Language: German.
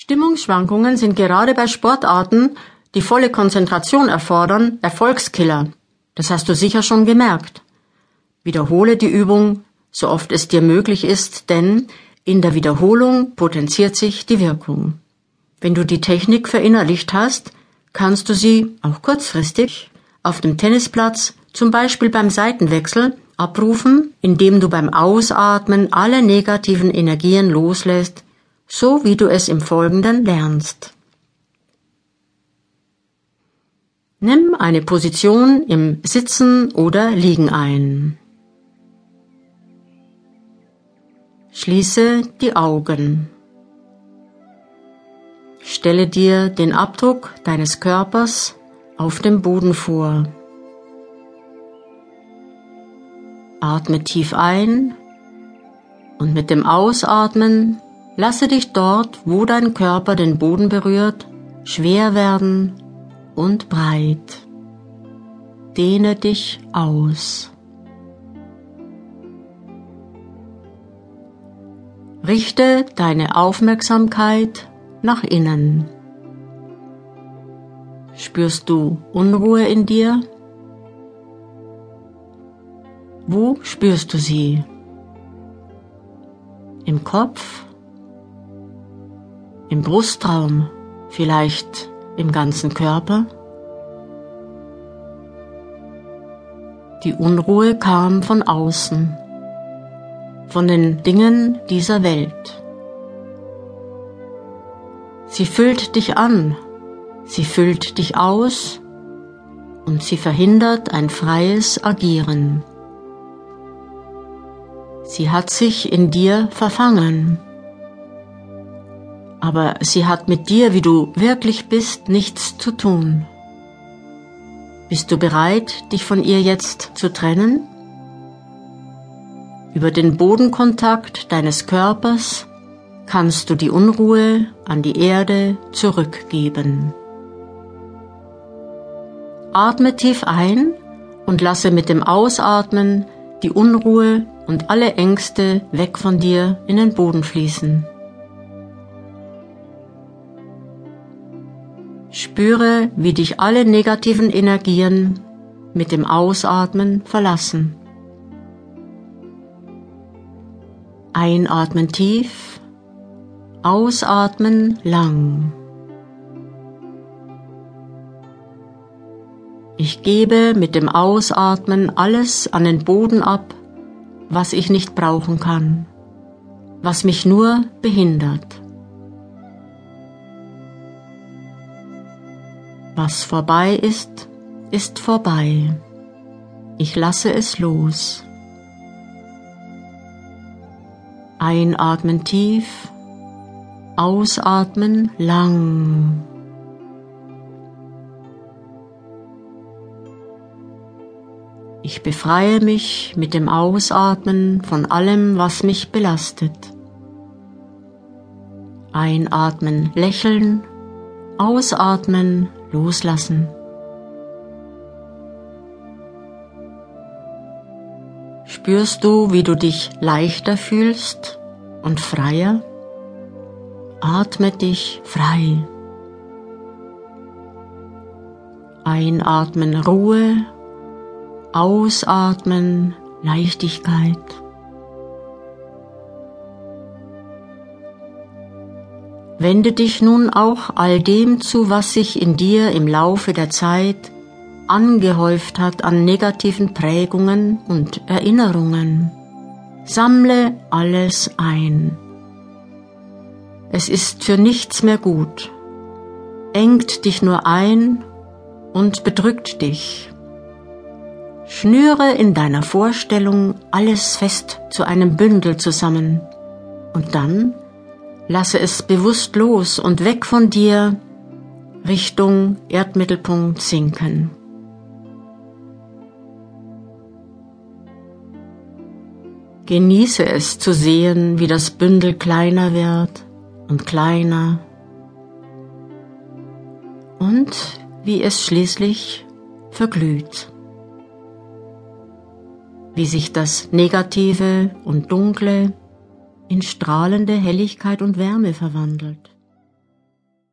Stimmungsschwankungen sind gerade bei Sportarten, die volle Konzentration erfordern, Erfolgskiller. Das hast du sicher schon gemerkt. Wiederhole die Übung, so oft es dir möglich ist, denn in der Wiederholung potenziert sich die Wirkung. Wenn du die Technik verinnerlicht hast, kannst du sie auch kurzfristig auf dem Tennisplatz, zum Beispiel beim Seitenwechsel, abrufen, indem du beim Ausatmen alle negativen Energien loslässt, so wie du es im Folgenden lernst. Nimm eine Position im Sitzen oder Liegen ein. Schließe die Augen. Stelle dir den Abdruck deines Körpers auf dem Boden vor. Atme tief ein und mit dem Ausatmen lasse dich dort, wo dein Körper den Boden berührt, schwer werden und breit. Dehne dich aus. Richte deine Aufmerksamkeit nach innen. Spürst du Unruhe in dir? Wo spürst du sie? Im Kopf? Im Brustraum? Vielleicht im ganzen Körper? Die Unruhe kam von außen, von den Dingen dieser Welt. Sie füllt dich an, sie füllt dich aus und sie verhindert ein freies Agieren. Sie hat sich in dir verfangen, aber sie hat mit dir, wie du wirklich bist, nichts zu tun. Bist du bereit, dich von ihr jetzt zu trennen? Über den Bodenkontakt deines Körpers kannst du die Unruhe an die Erde zurückgeben. Atme tief ein und lasse mit dem Ausatmen die Unruhe und alle Ängste weg von dir in den Boden fließen. Spüre, wie dich alle negativen Energien mit dem Ausatmen verlassen. Einatmen tief, ausatmen lang. Ich gebe mit dem Ausatmen alles an den Boden ab, was ich nicht brauchen kann, was mich nur behindert. Was vorbei ist, ist vorbei. Ich lasse es los. Einatmen tief, ausatmen lang. Ich befreie mich mit dem Ausatmen von allem, was mich belastet. Einatmen, lächeln, ausatmen, loslassen. Spürst du, wie du dich leichter fühlst und freier? Atme dich frei. Einatmen Ruhe, ausatmen Leichtigkeit. Wende dich nun auch all dem zu, was sich in dir im Laufe der Zeit angehäuft hat an negativen Prägungen und Erinnerungen. Sammle alles ein. Es ist für nichts mehr gut, engt dich nur ein und bedrückt dich. Schnüre in deiner Vorstellung alles fest zu einem Bündel zusammen und dann Lasse es bewusst los und weg von dir Richtung Erdmittelpunkt sinken. Genieße es zu sehen, wie das Bündel kleiner wird und kleiner und wie es schließlich verglüht. Wie sich das Negative und Dunkle in strahlende Helligkeit und Wärme verwandelt.